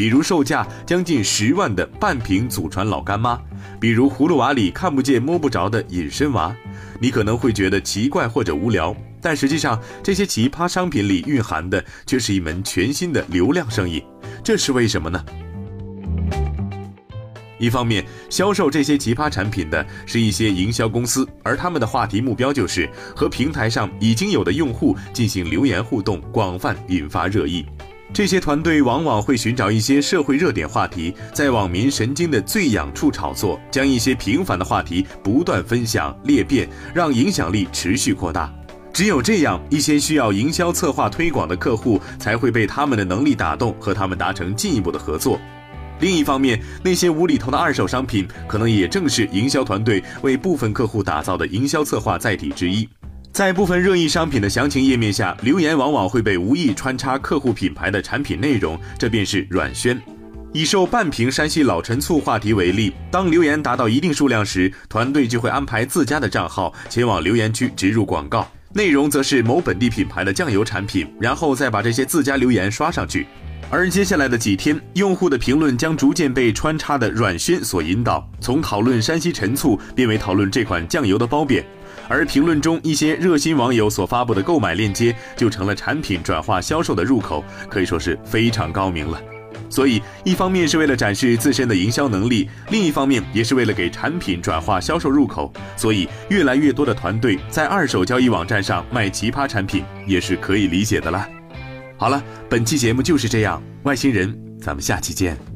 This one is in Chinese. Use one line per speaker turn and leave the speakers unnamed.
比如售价将近十万的半瓶祖传老干妈，比如葫芦娃里看不见摸不着的隐身娃。你可能会觉得奇怪或者无聊，但实际上这些奇葩商品里蕴含的却是一门全新的流量生意，这是为什么呢？一方面，销售这些奇葩产品的是一些营销公司，而他们的话题目标就是和平台上已经有的用户进行留言互动，广泛引发热议。这些团队往往会寻找一些社会热点话题，在网民神经的最痒处炒作，将一些平凡的话题不断分享裂变，让影响力持续扩大。只有这样，一些需要营销策划推广的客户才会被他们的能力打动，和他们达成进一步的合作。另一方面，那些无厘头的二手商品，可能也正是营销团队为部分客户打造的营销策划载体之一。在部分热议商品的详情页面下，留言往往会被无意穿插客户品牌的产品内容，这便是软宣。以售半瓶山西老陈醋话题为例，当留言达到一定数量时，团队就会安排自家的账号前往留言区植入广告，内容则是某本地品牌的酱油产品，然后再把这些自家留言刷上去。而接下来的几天，用户的评论将逐渐被穿插的软宣所引导，从讨论山西陈醋变为讨论这款酱油的褒贬，而评论中一些热心网友所发布的购买链接就成了产品转化销售的入口，可以说是非常高明了。所以，一方面是为了展示自身的营销能力，另一方面也是为了给产品转化销售入口。所以，越来越多的团队在二手交易网站上卖奇葩产品，也是可以理解的啦。好了，本期节目就是这样，外星人，咱们下期见。